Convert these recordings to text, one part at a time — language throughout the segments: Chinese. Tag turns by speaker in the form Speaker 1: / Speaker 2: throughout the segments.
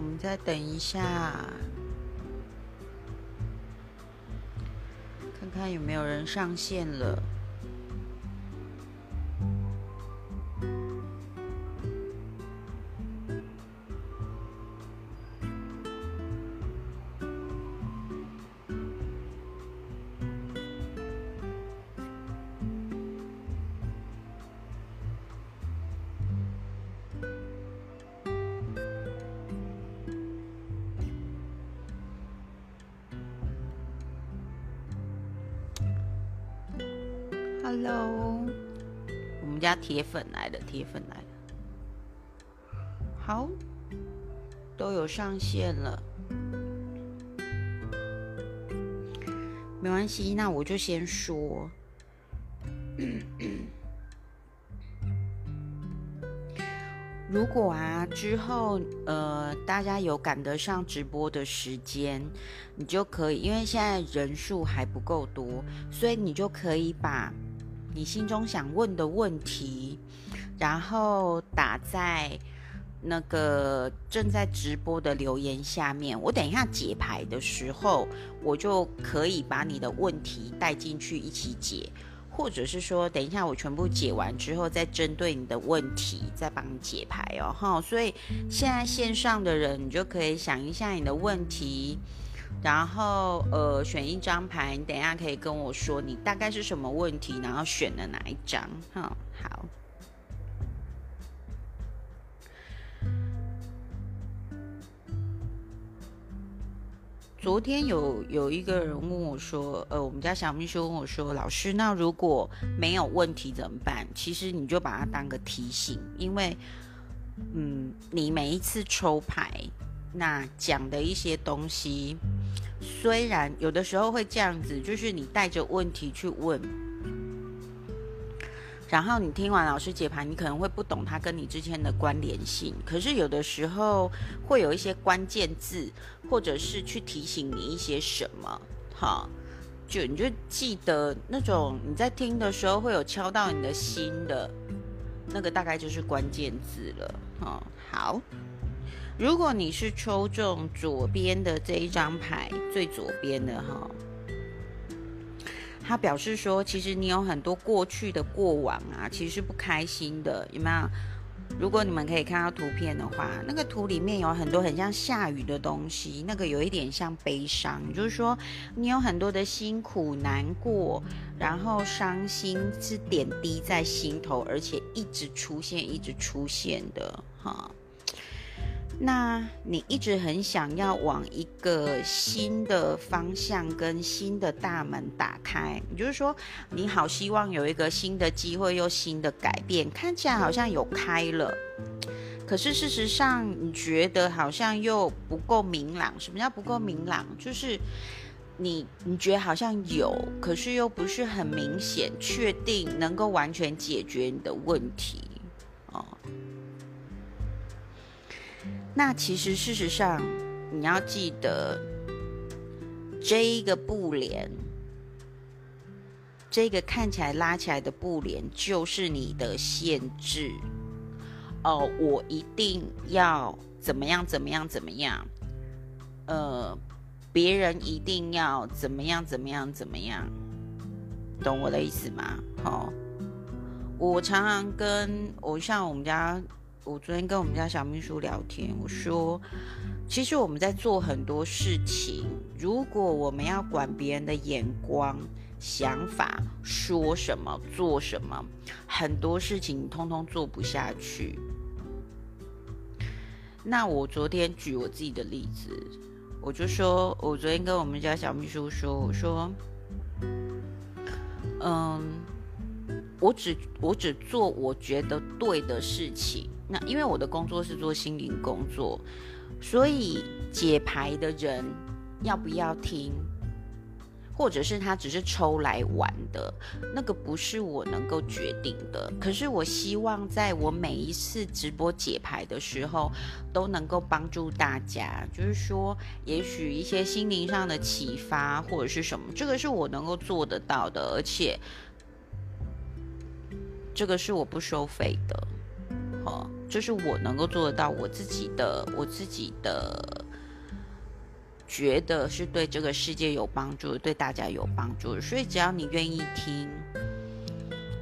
Speaker 1: 我们再等一下，看看有没有人上线了。铁粉来了，铁粉来了。好，都有上线了，没关系，那我就先说。如果啊之后呃大家有赶得上直播的时间，你就可以，因为现在人数还不够多，所以你就可以把。你心中想问的问题，然后打在那个正在直播的留言下面。我等一下解牌的时候，我就可以把你的问题带进去一起解，或者是说，等一下我全部解完之后，再针对你的问题再帮你解牌哦。哈，所以现在线上的人，你就可以想一下你的问题。然后，呃，选一张牌，你等一下可以跟我说你大概是什么问题，然后选了哪一张，哈，好。昨天有有一个人问我说，呃，我们家小秘书问我说，老师，那如果没有问题怎么办？其实你就把它当个提醒，因为，嗯，你每一次抽牌。那讲的一些东西，虽然有的时候会这样子，就是你带着问题去问，然后你听完老师解盘，你可能会不懂他跟你之间的关联性。可是有的时候会有一些关键字，或者是去提醒你一些什么，哈，就你就记得那种你在听的时候会有敲到你的心的，那个大概就是关键字了，哈，好。如果你是抽中左边的这一张牌，最左边的哈，他表示说，其实你有很多过去的过往啊，其实是不开心的，有没有？如果你们可以看到图片的话，那个图里面有很多很像下雨的东西，那个有一点像悲伤，就是说你有很多的辛苦、难过，然后伤心是点滴在心头，而且一直出现、一直出现的哈。那你一直很想要往一个新的方向跟新的大门打开，也就是说，你好希望有一个新的机会又新的改变，看起来好像有开了，可是事实上你觉得好像又不够明朗。什么叫不够明朗？就是你你觉得好像有，可是又不是很明显，确定能够完全解决你的问题哦。那其实事实上，你要记得，这一个布帘，这个看起来拉起来的布帘，就是你的限制。哦，我一定要怎么样怎么样怎么样，呃，别人一定要怎么样怎么样怎么样，懂我的意思吗？好，我常常跟我像我们家。我昨天跟我们家小秘书聊天，我说，其实我们在做很多事情，如果我们要管别人的眼光、想法、说什么、做什么，很多事情通通做不下去。那我昨天举我自己的例子，我就说，我昨天跟我们家小秘书说，我说，嗯，我只我只做我觉得对的事情。那因为我的工作是做心灵工作，所以解牌的人要不要听，或者是他只是抽来玩的，那个不是我能够决定的。可是我希望在我每一次直播解牌的时候，都能够帮助大家，就是说，也许一些心灵上的启发或者是什么，这个是我能够做得到的，而且这个是我不收费的，好。就是我能够做得到，我自己的，我自己的，觉得是对这个世界有帮助，对大家有帮助。所以只要你愿意听，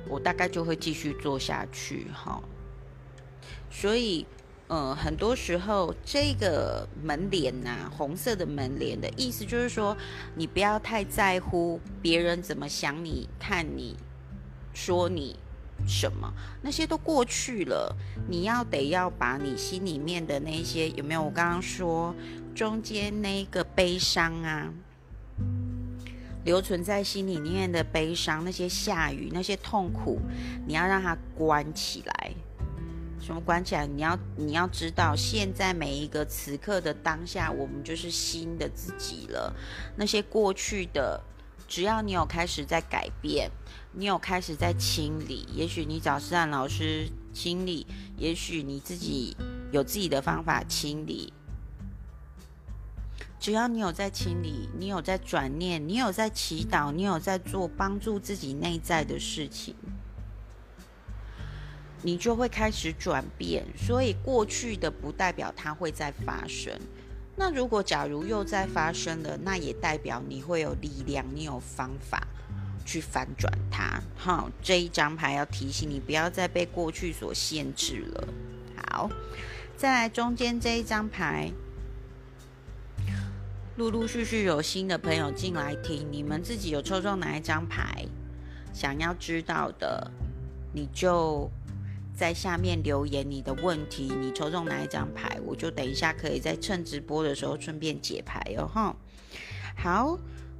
Speaker 1: 我大概就会继续做下去。哈，所以。嗯，很多时候这个门帘呐，红色的门帘的意思就是说，你不要太在乎别人怎么想你、看你、说你什么，那些都过去了。你要得要把你心里面的那些有没有？我刚刚说中间那个悲伤啊，留存在心里面的悲伤，那些下雨，那些痛苦，你要让它关起来。什么关起来？你要你要知道，现在每一个此刻的当下，我们就是新的自己了。那些过去的，只要你有开始在改变，你有开始在清理，也许你找思涵老师清理，也许你自己有自己的方法清理。只要你有在清理，你有在转念，你有在祈祷，你有在做帮助自己内在的事情。你就会开始转变，所以过去的不代表它会再发生。那如果假如又再发生了，那也代表你会有力量，你有方法去反转它。好，这一张牌要提醒你，不要再被过去所限制了。好，再来中间这一张牌，陆陆续续有新的朋友进来听，你们自己有抽中哪一张牌？想要知道的，你就。在下面留言你的问题，你抽中哪一张牌，我就等一下可以在趁直播的时候顺便解牌哦哈。好，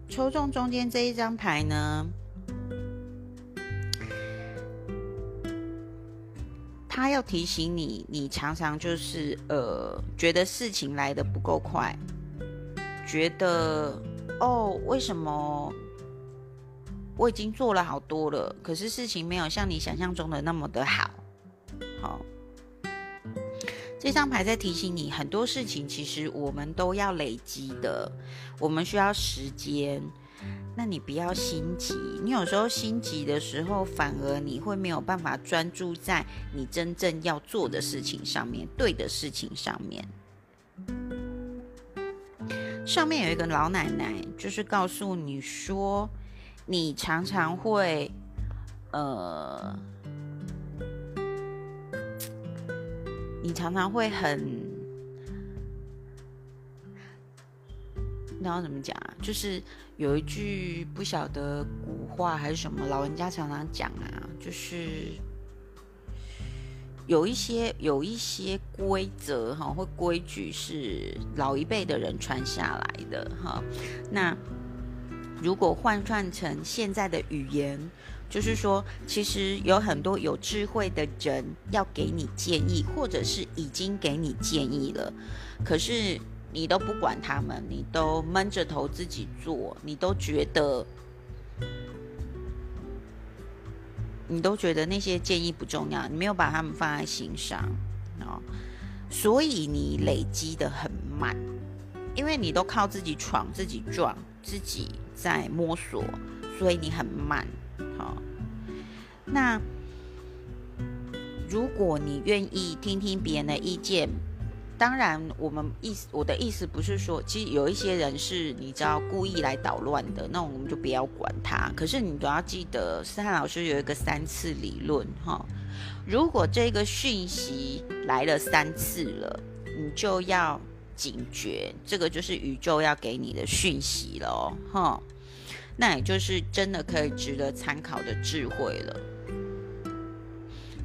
Speaker 1: 抽中中间这一张牌呢，他要提醒你，你常常就是呃，觉得事情来的不够快，觉得哦，为什么我已经做了好多了，可是事情没有像你想象中的那么的好。好，这张牌在提醒你，很多事情其实我们都要累积的，我们需要时间。那你不要心急，你有时候心急的时候，反而你会没有办法专注在你真正要做的事情上面，对的事情上面。上面有一个老奶奶，就是告诉你说，你常常会，呃。你常常会很，那要怎么讲啊？就是有一句不晓得古话还是什么，老人家常常讲啊，就是有一些有一些规则哈，或规矩是老一辈的人传下来的哈。那如果换算成现在的语言。就是说，其实有很多有智慧的人要给你建议，或者是已经给你建议了，可是你都不管他们，你都闷着头自己做，你都觉得，你都觉得那些建议不重要，你没有把他们放在心上哦，所以你累积的很慢，因为你都靠自己闯、自己撞、自己在摸索，所以你很慢。好，那如果你愿意听听别人的意见，当然，我们意思我的意思不是说，其实有一些人是你知道故意来捣乱的，那我们就不要管他。可是你都要记得，思翰老师有一个三次理论哈，如果这个讯息来了三次了，你就要警觉，这个就是宇宙要给你的讯息了哈。那也就是真的可以值得参考的智慧了。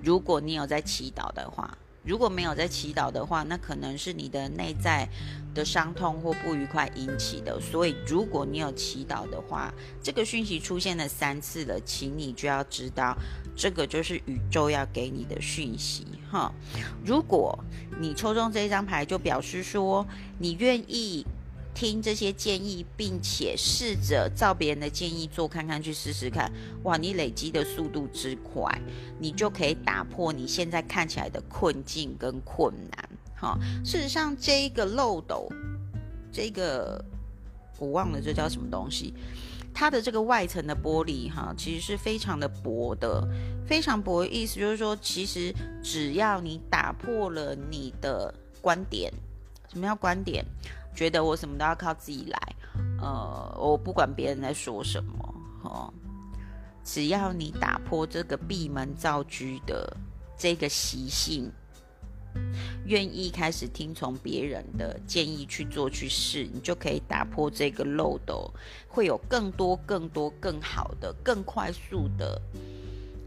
Speaker 1: 如果你有在祈祷的话，如果没有在祈祷的话，那可能是你的内在的伤痛或不愉快引起的。所以，如果你有祈祷的话，这个讯息出现了三次了，请你就要知道，这个就是宇宙要给你的讯息哈。如果你抽中这一张牌，就表示说你愿意。听这些建议，并且试着照别人的建议做看看，去试试看。哇，你累积的速度之快，你就可以打破你现在看起来的困境跟困难。哈，事实上，这一个漏斗，这个我忘了这叫什么东西。它的这个外层的玻璃哈，其实是非常的薄的，非常薄意思就是说，其实只要你打破了你的观点，什么叫观点？觉得我什么都要靠自己来，呃，我不管别人在说什么，哦，只要你打破这个闭门造车的这个习性。愿意开始听从别人的建议去做去试，你就可以打破这个漏斗，会有更多、更多、更好的、更快速的，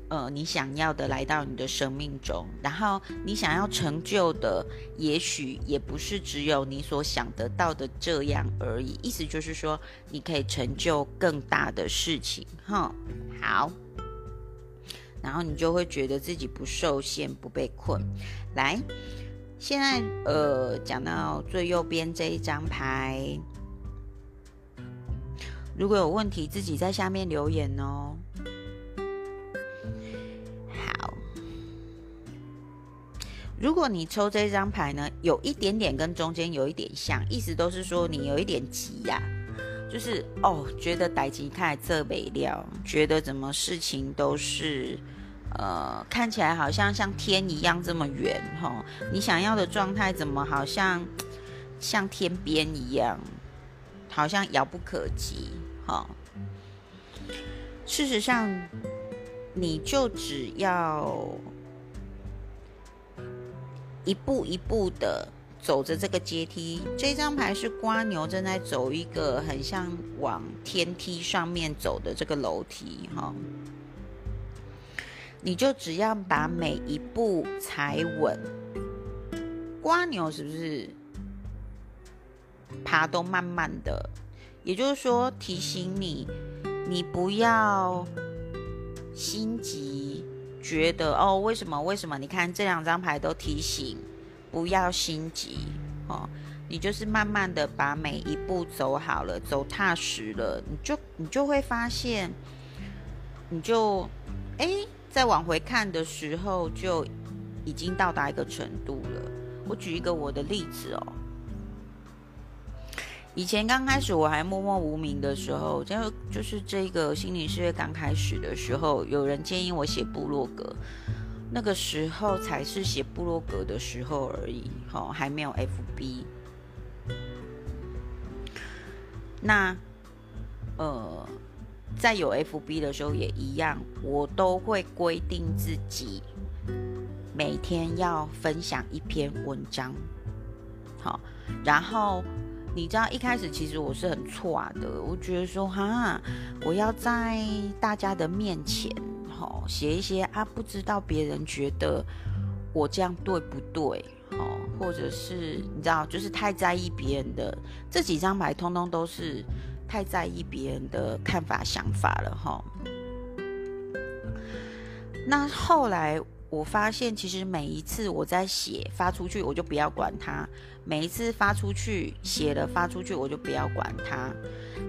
Speaker 1: 呃，你想要的来到你的生命中。然后你想要成就的，也许也不是只有你所想得到的这样而已。意思就是说，你可以成就更大的事情。哈，好。然后你就会觉得自己不受限、不被困。来，现在呃，讲到最右边这一张牌，如果有问题，自己在下面留言哦。如果你抽这张牌呢，有一点点跟中间有一点像，意思都是说你有一点急呀，就是哦，觉得歹急看这没料，觉得怎么事情都是。呃，看起来好像像天一样这么远哈，你想要的状态怎么好像像天边一样，好像遥不可及哈。事实上，你就只要一步一步的走着这个阶梯。这张牌是瓜牛正在走一个很像往天梯上面走的这个楼梯哈。你就只要把每一步踩稳，瓜牛是不是爬都慢慢的？也就是说，提醒你，你不要心急，觉得哦，为什么？为什么？你看这两张牌都提醒，不要心急哦。你就是慢慢的把每一步走好了，走踏实了，你就你就会发现，你就哎。再往回看的时候，就已经到达一个程度了。我举一个我的例子哦，以前刚开始我还默默无名的时候，就就是这个心理事业刚开始的时候，有人建议我写部落格，那个时候才是写部落格的时候而已，哈，还没有 FB。那，呃。在有 FB 的时候也一样，我都会规定自己每天要分享一篇文章。好，然后你知道一开始其实我是很错的，我觉得说哈，我要在大家的面前，哈，写一些啊，不知道别人觉得我这样对不对，哦，或者是你知道，就是太在意别人的这几张牌，通通都是。太在意别人的看法、想法了哈。那后来我发现，其实每一次我在写发出去，我就不要管它；每一次发出去写了发出去，我就不要管它。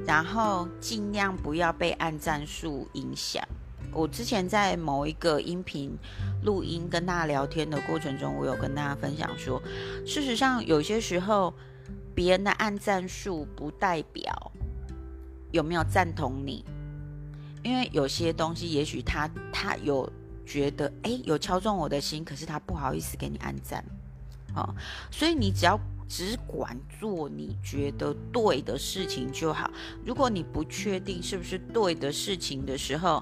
Speaker 1: 然后尽量不要被按赞数影响。我之前在某一个音频录音跟大家聊天的过程中，我有跟大家分享说，事实上有些时候别人的按赞数不代表。有没有赞同你？因为有些东西，也许他他有觉得，哎，有敲中我的心，可是他不好意思给你按赞，哦，所以你只要只管做你觉得对的事情就好。如果你不确定是不是对的事情的时候，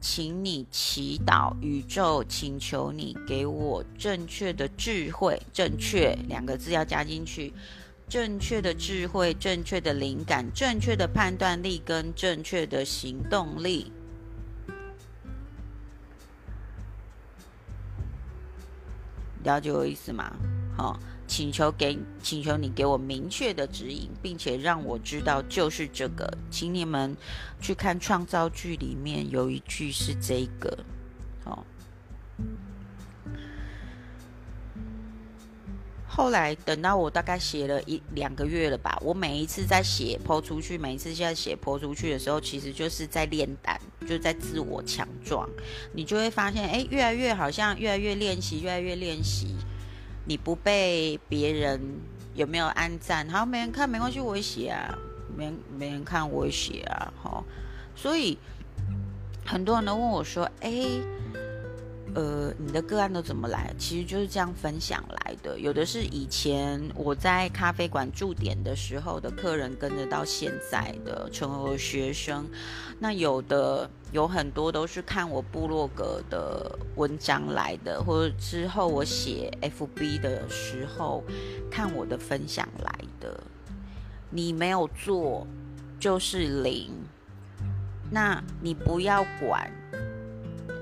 Speaker 1: 请你祈祷宇宙，请求你给我正确的智慧，正确两个字要加进去。正确的智慧、正确的灵感、正确的判断力跟正确的行动力，了解我意思吗？好，请求给，请求你给我明确的指引，并且让我知道就是这个。请你们去看创造剧里面有一句是这个，后来等到我大概写了一两个月了吧，我每一次在写抛出去，每一次在写抛出去的时候，其实就是在练胆，就在自我强壮。你就会发现，哎，越来越好像越来越练习，越来越练习。你不被别人有没有按赞？好，没人看没关系，我写啊。没没人看我写啊。好，所以很多人都问我说：“哎。”呃，你的个案都怎么来？其实就是这样分享来的。有的是以前我在咖啡馆驻点的时候的客人跟着到现在的成为学生，那有的有很多都是看我部落格的文章来的，或者之后我写 FB 的时候看我的分享来的。你没有做就是零，那你不要管。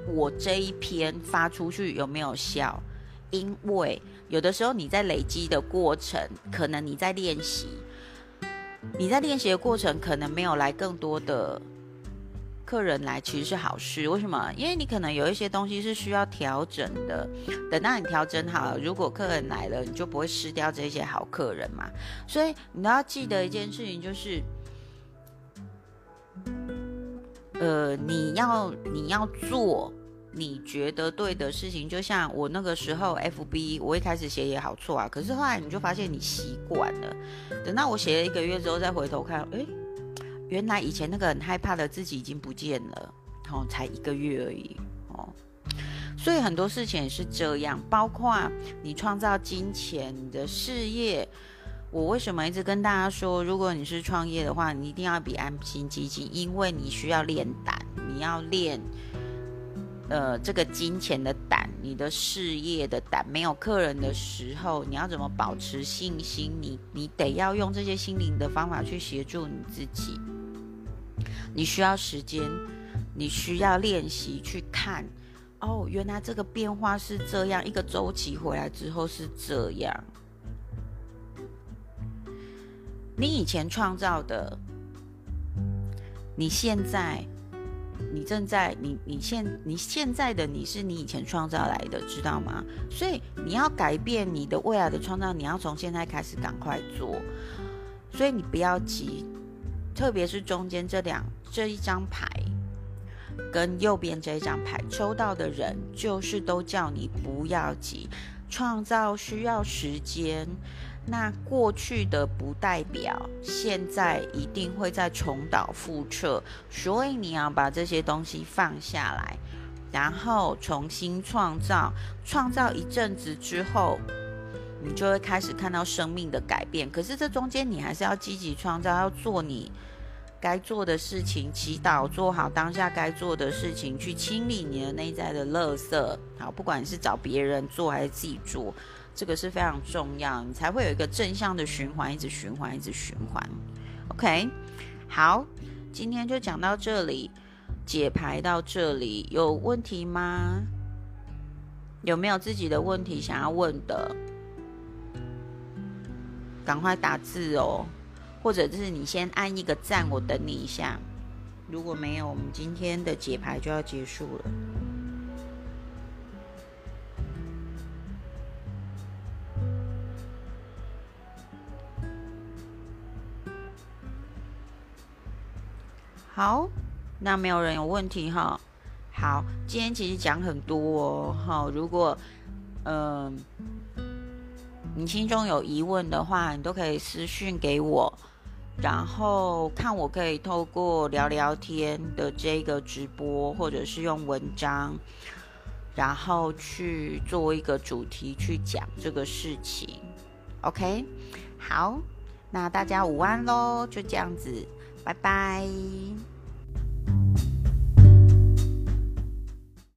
Speaker 1: 我这一篇发出去有没有效？因为有的时候你在累积的过程，可能你在练习，你在练习的过程可能没有来更多的客人来，其实是好事。为什么？因为你可能有一些东西是需要调整的。等到你调整好了，如果客人来了，你就不会失掉这些好客人嘛。所以你要记得一件事情，就是。呃，你要你要做你觉得对的事情，就像我那个时候 F B，我一开始写也好错啊，可是后来你就发现你习惯了。等到我写了一个月之后，再回头看，哎，原来以前那个很害怕的自己已经不见了，哦，才一个月而已，哦，所以很多事情也是这样，包括你创造金钱你的事业。我为什么一直跟大家说，如果你是创业的话，你一定要比安心基金，因为你需要练胆，你要练，呃，这个金钱的胆，你的事业的胆。没有客人的时候，你要怎么保持信心？你你得要用这些心灵的方法去协助你自己。你需要时间，你需要练习去看，哦，原来这个变化是这样，一个周期回来之后是这样。你以前创造的，你现在，你正在，你你现你现在的你是你以前创造来的，知道吗？所以你要改变你的未来的创造，你要从现在开始赶快做。所以你不要急，特别是中间这两这一张牌跟右边这一张牌抽到的人，就是都叫你不要急，创造需要时间。那过去的不代表现在一定会再重蹈覆辙，所以你要把这些东西放下来，然后重新创造。创造一阵子之后，你就会开始看到生命的改变。可是这中间你还是要积极创造，要做你该做的事情，祈祷，做好当下该做的事情，去清理你的内在的垃圾。好，不管是找别人做还是自己做。这个是非常重要，你才会有一个正向的循环，一直循环，一直循环。OK，好，今天就讲到这里，解牌到这里，有问题吗？有没有自己的问题想要问的？赶快打字哦，或者就是你先按一个赞，我等你一下。如果没有，我们今天的解牌就要结束了。好，那没有人有问题哈。好，今天其实讲很多哦。哈，如果嗯你心中有疑问的话，你都可以私讯给我，然后看我可以透过聊聊天的这个直播，或者是用文章，然后去做一个主题去讲这个事情。OK，好，那大家午安喽，就这样子。拜拜。